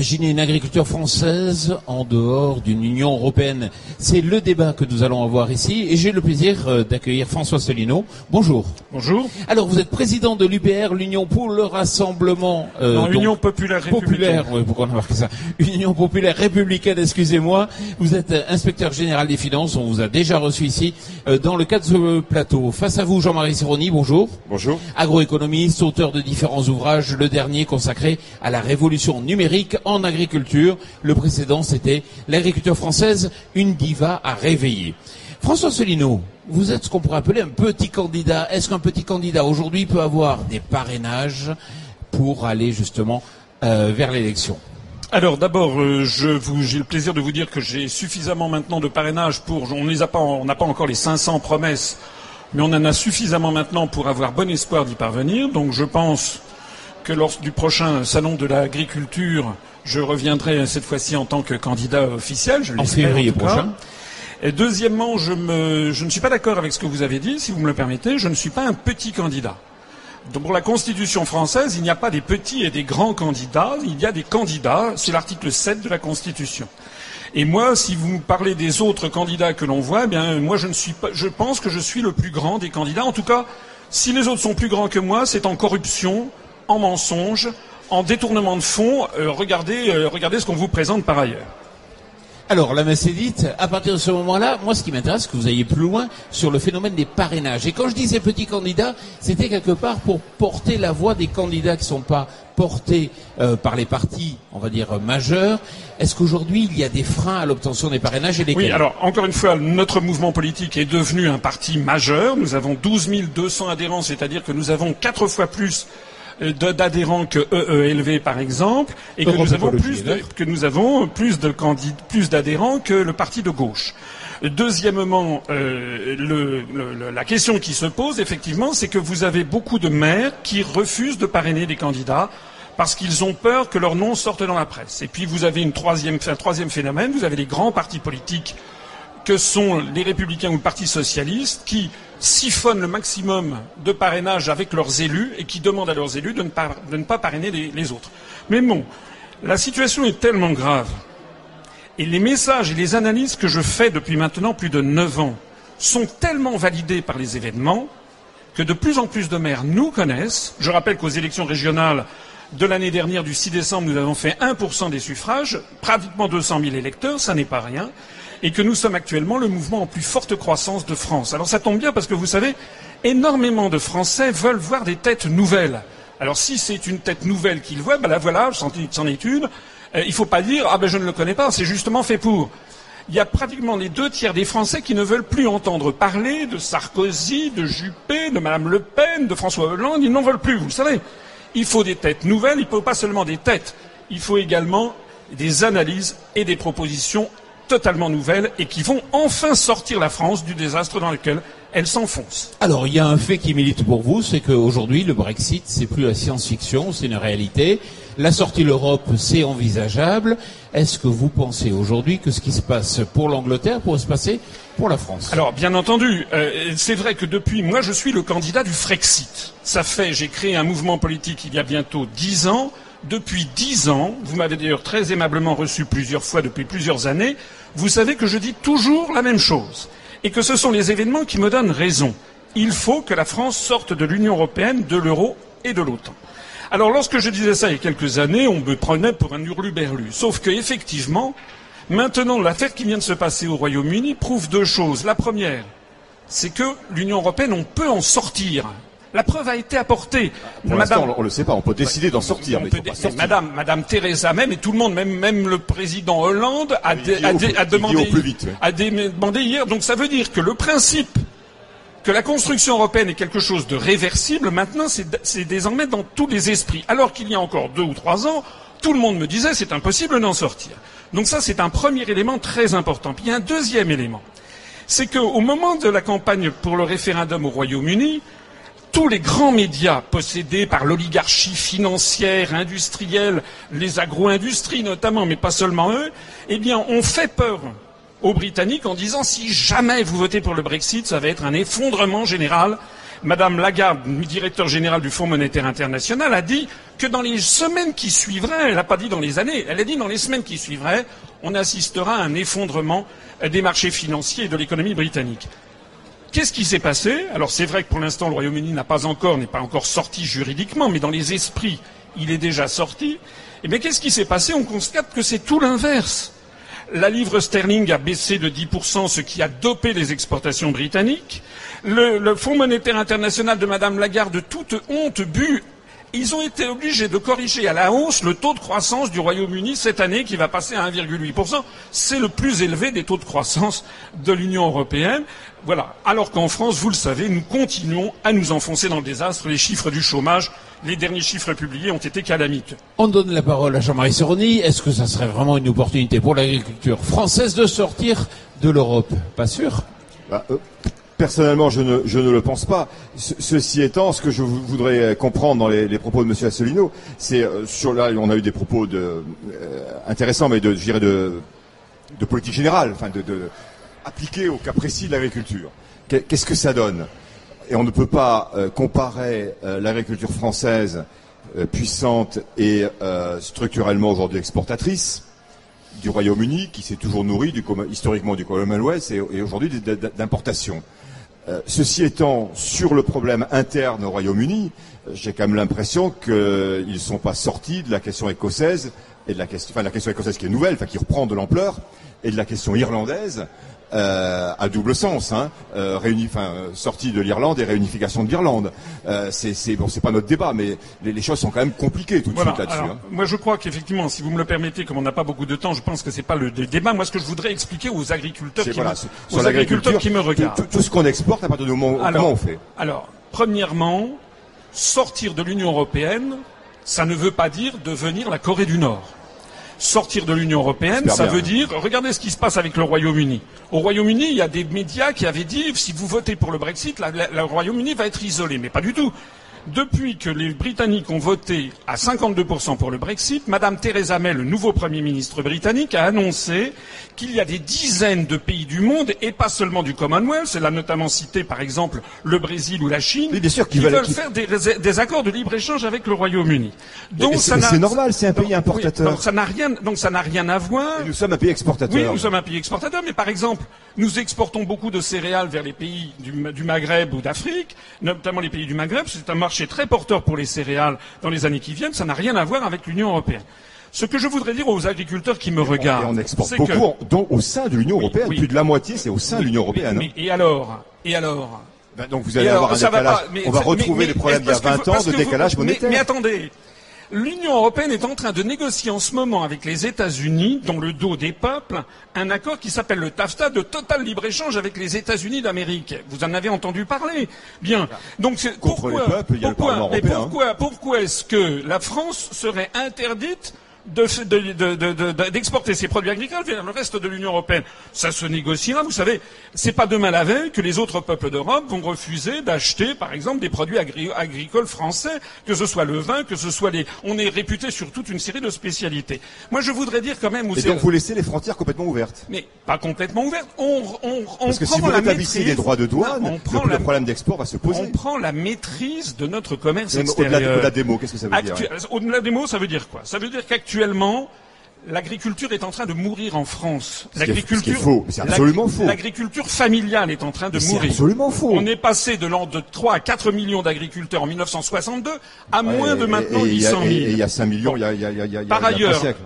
Imaginer une agriculture française en dehors d'une Union européenne C'est le débat que nous allons avoir ici et j'ai le plaisir euh, d'accueillir François Solino. Bonjour. Bonjour. Alors vous êtes président de l'UPR, l'Union pour le Rassemblement... Euh, non, Union Populaire Républicaine. oui, pourquoi on a marqué ça Union Populaire Républicaine, excusez-moi. Vous êtes euh, inspecteur général des finances, on vous a déjà reçu ici euh, dans le cadre de ce plateau. Face à vous, Jean-Marie Sironi, bonjour. Bonjour. Agroéconomiste, auteur de différents ouvrages, le dernier consacré à la révolution numérique en agriculture. Le précédent, c'était l'agriculture française, une diva à réveiller. François Solino, vous êtes ce qu'on pourrait appeler un petit candidat. Est-ce qu'un petit candidat aujourd'hui peut avoir des parrainages pour aller justement euh, vers l'élection? Alors d'abord, euh, j'ai le plaisir de vous dire que j'ai suffisamment maintenant de parrainage pour. On n'a pas encore les 500 promesses, mais on en a suffisamment maintenant pour avoir bon espoir d'y parvenir. Donc je pense que lors du prochain salon de l'agriculture, je reviendrai cette fois-ci en tant que candidat officiel. Je en février prochain. Et deuxièmement, je, je ne suis pas d'accord avec ce que vous avez dit, si vous me le permettez. Je ne suis pas un petit candidat. Pour la Constitution française, il n'y a pas des petits et des grands candidats, il y a des candidats, c'est l'article 7 de la Constitution. Et moi, si vous me parlez des autres candidats que l'on voit, eh bien, moi, je ne suis pas, je pense que je suis le plus grand des candidats. En tout cas, si les autres sont plus grands que moi, c'est en corruption, en mensonge, en détournement de fonds. Euh, regardez, euh, regardez ce qu'on vous présente par ailleurs. Alors, la messe est dite. À partir de ce moment-là, moi, ce qui m'intéresse, c'est que vous ayez plus loin sur le phénomène des parrainages. Et quand je disais petits candidats, c'était quelque part pour porter la voix des candidats qui ne sont pas portés euh, par les partis, on va dire, majeurs. Est-ce qu'aujourd'hui, il y a des freins à l'obtention des parrainages et lesquels? Oui, alors, encore une fois, notre mouvement politique est devenu un parti majeur. Nous avons 12 200 adhérents, c'est-à-dire que nous avons quatre fois plus d'adhérents que EELV par exemple, et que nous, avons plus de, que nous avons plus de plus d'adhérents que le parti de gauche. Deuxièmement, euh, le, le, la question qui se pose effectivement, c'est que vous avez beaucoup de maires qui refusent de parrainer des candidats parce qu'ils ont peur que leur nom sorte dans la presse. Et puis vous avez une troisième, un troisième phénomène, vous avez les grands partis politiques que sont les républicains ou le Parti socialiste qui siphonnent le maximum de parrainage avec leurs élus et qui demandent à leurs élus de ne pas, parrainer les, les, autres. Mais bon, la situation est tellement grave et les messages et les analyses que je fais depuis maintenant plus de neuf ans sont tellement validés par les événements que de plus en plus de maires nous connaissent. Je rappelle qu'aux élections régionales de l'année dernière, du 6 décembre, nous avons fait 1% des suffrages, pratiquement 200 000 électeurs, ça n'est pas rien et que nous sommes actuellement le mouvement en plus forte croissance de France. Alors ça tombe bien parce que vous savez, énormément de Français veulent voir des têtes nouvelles. Alors si c'est une tête nouvelle qu'ils voient, ben la voilà, c'en est une. Euh, il ne faut pas dire ah ben je ne le connais pas, c'est justement fait pour. Il y a pratiquement les deux tiers des Français qui ne veulent plus entendre parler de Sarkozy, de Juppé, de Madame Le Pen, de François Hollande. Ils n'en veulent plus, vous le savez. Il faut des têtes nouvelles, il ne faut pas seulement des têtes. Il faut également des analyses et des propositions totalement nouvelles et qui vont enfin sortir la France du désastre dans lequel elle s'enfonce. Alors, il y a un fait qui milite pour vous, c'est qu'aujourd'hui, le Brexit, c'est plus la science-fiction, c'est une réalité. La sortie de l'Europe, c'est envisageable. Est-ce que vous pensez aujourd'hui que ce qui se passe pour l'Angleterre pourrait se passer pour la France? Alors, bien entendu, euh, c'est vrai que depuis, moi, je suis le candidat du Frexit. Ça fait, j'ai créé un mouvement politique il y a bientôt dix ans. Depuis dix ans, vous m'avez d'ailleurs très aimablement reçu plusieurs fois depuis plusieurs années, vous savez que je dis toujours la même chose et que ce sont les événements qui me donnent raison. Il faut que la France sorte de l'Union européenne, de l'euro et de l'OTAN. Alors lorsque je disais ça il y a quelques années, on me prenait pour un hurluberlu. Sauf que effectivement, maintenant l'affaire qui vient de se passer au Royaume-Uni prouve deux choses. La première, c'est que l'Union européenne, on peut en sortir. La preuve a été apportée. Pour Madame... on ne le sait pas. On peut décider d'en sortir, mais, Madame, Madame Theresa même et tout le monde, même, même le président Hollande a, a, demandé, a demandé hier. Donc ça veut dire que le principe que la construction européenne est quelque chose de réversible, maintenant c'est désormais dans tous les esprits. Alors qu'il y a encore deux ou trois ans, tout le monde me disait c'est impossible d'en sortir. Donc ça c'est un premier élément très important. Puis il y a un deuxième élément. C'est qu'au moment de la campagne pour le référendum au Royaume-Uni, tous les grands médias possédés par l'oligarchie financière, industrielle, les agro-industries notamment, mais pas seulement eux, eh bien, ont fait peur aux Britanniques en disant si jamais vous votez pour le Brexit, ça va être un effondrement général Madame Lagarde, directeur général du Fonds monétaire international, a dit que dans les semaines qui suivraient, elle n'a pas dit dans les années, elle a dit dans les semaines qui suivraient, on assistera à un effondrement des marchés financiers et de l'économie britannique. Qu'est-ce qui s'est passé? Alors c'est vrai que pour l'instant le Royaume-Uni n'a pas encore, n'est pas encore sorti juridiquement, mais dans les esprits, il est déjà sorti. Eh bien qu'est-ce qui s'est passé? On constate que c'est tout l'inverse. La livre sterling a baissé de 10%, ce qui a dopé les exportations britanniques. Le, Fonds monétaire international de Madame Lagarde, toute honte, but ils ont été obligés de corriger à la hausse le taux de croissance du Royaume-Uni cette année qui va passer à 1,8%. C'est le plus élevé des taux de croissance de l'Union européenne. Voilà. Alors qu'en France, vous le savez, nous continuons à nous enfoncer dans le désastre. Les chiffres du chômage, les derniers chiffres publiés ont été calamiques. On donne la parole à Jean-Marie Seroni. Est-ce que ça serait vraiment une opportunité pour l'agriculture française de sortir de l'Europe? Pas sûr. Bah, euh, Personnellement, je ne, le pense pas. ceci étant, ce que je voudrais comprendre dans les, propos de M. Asselineau, c'est euh, sur là, on a eu des propos euh, intéressants, mais de, je dirais de, politique générale, enfin de, au cas précis de l'agriculture. Qu'est-ce que ça donne? Et on ne peut pas euh, comparer l'agriculture française puissante et structurellement aujourd'hui exportatrice du Royaume-Uni, qui s'est toujours nourri historiquement du Commonwealth et, et aujourd'hui d'importation. Euh, ceci étant, sur le problème interne au Royaume-Uni, euh, j'ai quand même l'impression qu'ils ne sont pas sortis de la question écossaise et de la question, enfin, la question écossaise qui est nouvelle, enfin, qui reprend de l'ampleur, et de la question irlandaise, euh, à double sens, hein, euh, sortie de l'Irlande et réunification de l'Irlande. Euh, c'est bon, c'est pas notre débat, mais les, choses sont quand même compliquées tout de suite là-dessus. Hein. Moi, je crois qu'effectivement, si vous me le permettez, comme on n'a pas beaucoup de temps, je pense que c'est pas le, débat. Moi, ce que je voudrais expliquer aux agriculteurs, qui, me, aux agriculteurs qui me regardent, tout, ce qu'on exporte à partir du moment alors, comment on fait? Alors, premièrement, sortir de l'Union européenne, ça ne veut pas dire devenir la Corée du Nord sortir de l'Union européenne, ça veut dire, regardez ce qui se passe avec le Royaume-Uni. Au Royaume-Uni, il y a des médias qui avaient dit, si vous votez pour le Brexit, le Royaume-Uni va être isolé. Mais pas du tout. Depuis que les Britanniques ont voté à 52% pour le Brexit, Madame Theresa May, le nouveau Premier ministre britannique, a annoncé qu'il y a des dizaines de pays du monde, et pas seulement du Commonwealth, elle a notamment cité par exemple le Brésil ou la Chine, qui veulent, faire des, accords de libre-échange avec le Royaume-Uni. Donc c'est normal, c'est un pays importateur. donc ça n'a rien, donc ça n'a rien à voir. nous sommes un pays exportateur. Oui, nous sommes un pays exportateur, mais par exemple, nous exportons beaucoup de céréales vers les pays du, du Maghreb ou d'Afrique, notamment les pays du Maghreb. C'est un marché très porteur pour les céréales dans les années qui viennent. Ça n'a rien à voir avec l'Union européenne. Ce que je voudrais dire aux agriculteurs qui me regardent, on, on exporte beaucoup, dont au sein de l'Union européenne, plus de la moitié, c'est au sein de l'Union européenne. Mais, et alors Et alors ben donc vous allez avoir un décalage. on va retrouver les problèmes d'il y a 20 ans de décalage monétaire. mais attendez, L'Union européenne est en train de négocier en ce moment avec les États-Unis, dans le dos des peuples, un accord qui s'appelle le TAFTA de total libre-échage avec les États-Unis d'Amérique. Vous en avez entendu parler. Bien. Donc pourquoi, pourquoi, pourquoi est-ce que la France serait interdite d'exporter ses produits agricoles vers le reste de l'Union européenne. Ça se négociera, vous savez. C'est pas demain la veille que les autres peuples d'Europe vont refuser d'acheter, par exemple, des produits agricoles français, que ce soit le vin, que ce soit les. On est réputé sur toute une série de spécialités. Moi, je voudrais dire quand même. Et donc vous laissez les frontières complètement ouvertes. Mais pas complètement ouvertes. On, on, on Parce que si vous rétablissez les droits de douane, on prend le, problème d'export va se poser. On prend la maîtrise de notre commerce extérieur. Au-delà des mots, qu'est-ce que ça veut dire Au-delà des mots, ça veut dire quoi? Ça veut dire actuellement, l'agriculture est en train de mourir en France. L'agriculture, faux, c'est absolument faux. L'agriculture familiale est en train de mourir. C'est absolument faux. On est passé de l'ordre de 3 à 4 millions d'agriculteurs en 1962 à moins de maintenant 800 000. Et il y a 5 millions, il y a, y y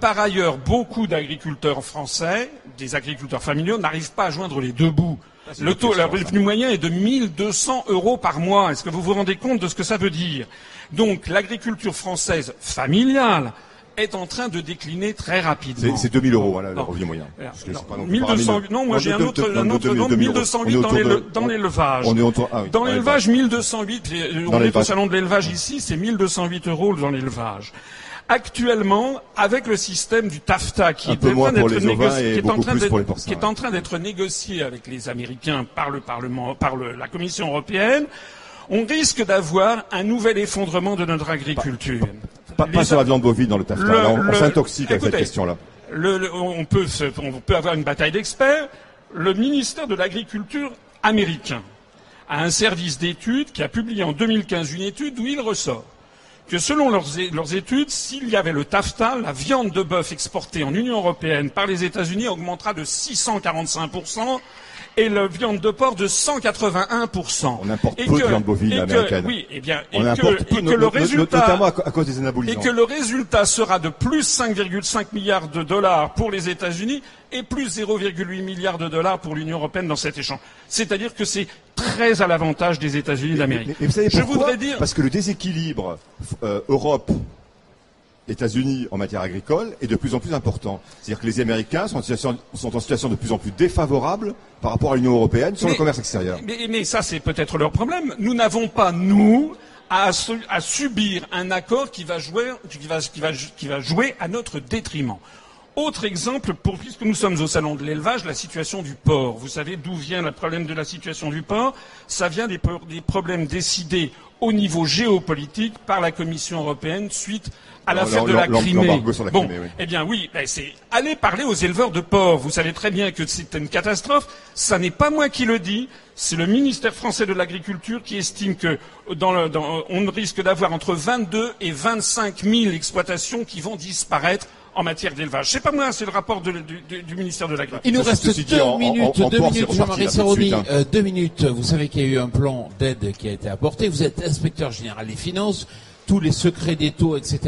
par ailleurs, beaucoup d'agriculteurs français, des agriculteurs familiaux, n'arrivent pas à joindre les deux bouts. Le taux, le revenu moyen est de 1200 euros par mois. Est-ce que vous vous rendez compte de ce que ça veut dire? Donc, l'agriculture française familiale est en train de décliner très rapidement. C'est 2000 euros, voilà, le revenu moyen. non, 1208, non, moi j'ai un autre, un autre nom, 1208 dans l'élevage. Ah dans l'élevage, 1208, on est au salon de l'élevage ici, c'est 1208 euros dans l'élevage. Actuellement, avec le système du TAFTA qui est, en train d'être négocié, qui est en train d'être négocié avec les Américains par le Parlement, par le, la Commission européenne, on risque d'avoir un nouvel effondrement de notre agriculture. Pas, pas sur la viande bovine dans le TAFTA. on, s'intoxique avec cette question-là. on, peut on peut avoir une bataille d'experts. Le ministère de l'Agriculture américain à un service d'études qui a publié en 2015 une étude où il ressort que selon leurs, études, s'il y avait le TAFTA, la viande de bœuf exportée en Union européenne par les États-Unis augmentera de 645% et la viande de porc de 181%. On importe peu de viande bovine américaine. Oui, et eh bien, et que, et que le résultat, notamment à cause des anabolisants. Et que le résultat sera de plus 5,5 milliards de dollars pour les États-Unis et plus 0,8 milliards de dollars pour l'Union européenne dans cet échange. C'est-à-dire que c'est très à l'avantage des États-Unis d'Amérique. Mais, vous savez pourquoi? Je voudrais dire parce que le déséquilibre euh, Europe États-Unis en matière agricole est de plus en plus important. C'est-à-dire que les Américains sont en, situation, sont en, situation, de plus en plus défavorable par rapport à l'Union européenne sur le commerce extérieur. Mais, mais ça, c'est peut-être leur problème. Nous n'avons pas, nous, à, à, subir un accord qui va, jouer, qui, va, qui, va, qui va jouer à notre détriment. Autre exemple, pour, puisque nous sommes au salon de l'élevage, la situation du porc. Vous savez d'où vient le problème de la situation du porc? Ça vient des, des, problèmes décidés au niveau géopolitique par la Commission européenne suite à l'affaire de la Crimée. Bon, eh bien oui, ben c'est aller parler aux éleveurs de porc. Vous savez très bien que c'est une catastrophe. Ça n'est pas moi qui le dis. C'est le ministère français de l'Agriculture qui estime que dans le, dans, on risque d'avoir entre 22 et 25 000 exploitations qui vont disparaître en matière d'élevage. C'est pas moi, c'est le rapport de, du, du, ministère de l'Agriculture. Il nous reste deux minutes, deux minutes, Jean-Marie Serroni, euh, deux minutes. Vous savez qu'il y a eu un plan d'aide qui a été apporté. Vous êtes inspecteur général des finances. Tous les secrets des taux, etc.,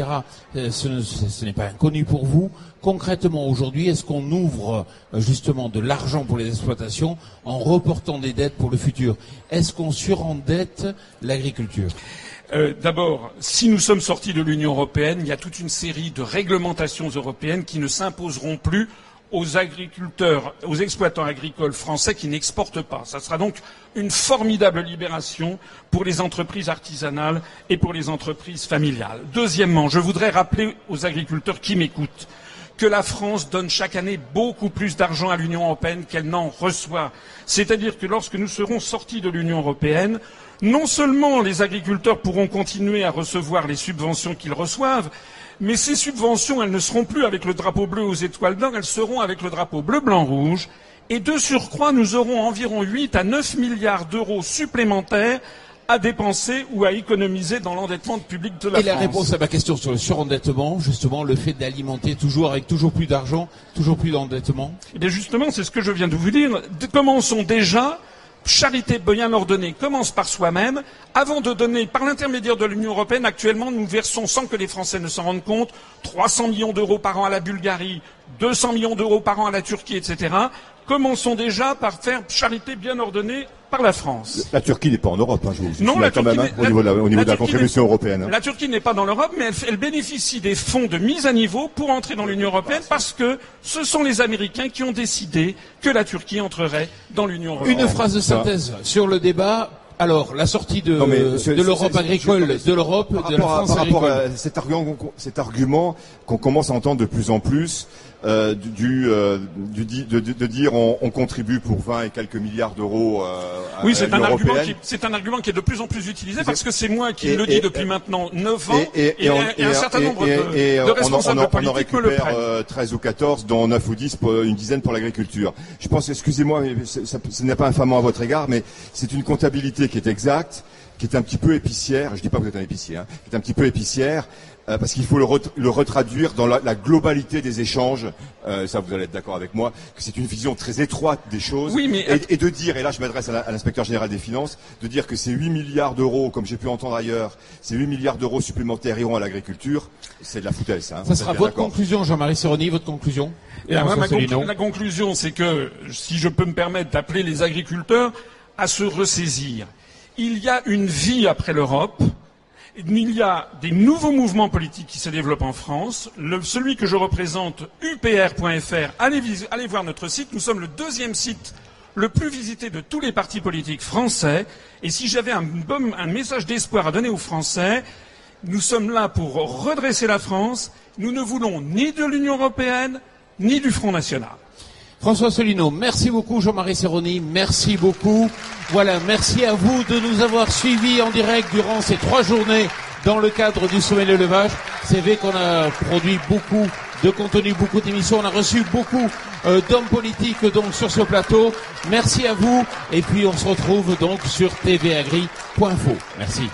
euh, ce, ce n'est pas inconnu pour vous. Concrètement, aujourd'hui, est-ce qu'on ouvre euh, justement de l'argent pour les exploitations en reportant des dettes pour le futur? Est-ce qu'on surendette l'agriculture? Euh, d'abord, si nous sommes sortis de l'Union européenne, il y a toute une série de réglementations européennes qui ne s'imposeront plus aux agriculteurs, aux exploitants agricoles français qui n'exportent pas. Ça sera donc une formidable libération pour les entreprises artisanales et pour les entreprises familiales. Deuxièmement, je voudrais rappeler aux agriculteurs qui m'écoutent que la France donne chaque année beaucoup plus d'argent à l'Union européenne qu'elle n'en reçoit. C'est-à-dire que lorsque nous serons sortis de l'Union européenne, non seulement les agriculteurs pourront continuer à recevoir les subventions qu'ils reçoivent, mais ces subventions, elles ne seront plus avec le drapeau bleu aux étoiles d'or, elles seront avec le drapeau bleu, blanc, rouge. Et de surcroît, nous aurons environ 8 à 9 milliards d'euros supplémentaires à dépenser ou à économiser dans l'endettement public de la France. Et la réponse à ma question sur le surendettement, justement, le fait d'alimenter toujours avec toujours plus d'argent, toujours plus d'endettement? Eh bien justement, c'est ce que je viens de vous dire. Commençons déjà charité bien ordonnée commence par soi-même. Avant de donner, par l'intermédiaire de l'Union européenne, actuellement, nous versons, sans que les Français ne s'en rendent compte, 300 millions d'euros par an à la Bulgarie, 200 millions d'euros par an à la Turquie, etc. Commençons déjà par faire charité bien ordonnée par la France. La Turquie n'est pas en Europe, hein, je vous Non, la quand même, hein, au niveau de la, au niveau de la contribution européenne. Hein. La Turquie n'est pas dans l'Europe, mais elle, elle, bénéficie des fonds de mise à niveau pour entrer dans l'Union européenne parce que ce sont les Américains qui ont décidé que la Turquie entrerait dans l'Union européenne. Une phrase de synthèse sur le débat. Alors, la sortie de, de l'Europe agricole, de l'Europe, de la France Par rapport à cet argument, cet argument qu'on commence à entendre de plus en plus, euh, du, euh, du, de, de, dire on, on, contribue pour 20 et quelques milliards d'euros euh, Oui, c'est un, argument qui, c'est un argument qui est de plus en plus utilisé parce que c'est moi qui le dis depuis maintenant 9 ans et, et, un, certain nombre de, responsables on, on en récupère 13 ou 14, dont 9 ou 10, pour, une dizaine pour l'agriculture. Je pense, excusez-moi, mais ce n'est pas infamant à votre égard, mais c'est une comptabilité qui est exacte qui est un petit peu épicière, je ne dis pas que vous êtes un épicier, hein, qui est un petit peu épicière, euh, parce qu'il faut le, le, retraduire dans la, la globalité des échanges. Euh, ça, vous allez être d'accord avec moi, que c'est une vision très étroite des choses. Oui, mais... et, et, de dire, et là je m'adresse à l'inspecteur général des finances, de dire que ces 8 milliards d'euros, comme j'ai pu entendre ailleurs, ces 8 milliards d'euros supplémentaires iront à l'agriculture, c'est de la foutaise. Hein, ça sera votre conclusion, Jean-Marie Serroni, votre conclusion? Et moi, ma conclu La conclusion, c'est que, si je peux me permettre d'appeler les agriculteurs à se ressaisir, il y a une vie après l'Europe, il y a des nouveaux mouvements politiques qui se développent en France. Celui que je représente, upr.fr, allez, allez voir notre site. Nous sommes le deuxième site le plus visité de tous les partis politiques français. Et si j'avais un message d'espoir à donner aux Français, nous sommes là pour redresser la France. Nous ne voulons ni de l'Union européenne, ni du Front national. François Solino, merci beaucoup Jean-Marie Serroni, merci beaucoup. Voilà, merci à vous de nous avoir suivis en direct durant ces trois journées dans le cadre du sommet de l'élevage. C'est vrai qu'on a produit beaucoup de contenu, beaucoup d'émissions. On a reçu beaucoup euh, d'hommes politiques donc sur ce plateau. Merci à vous. Et puis on se retrouve donc sur tvagri.info. Merci.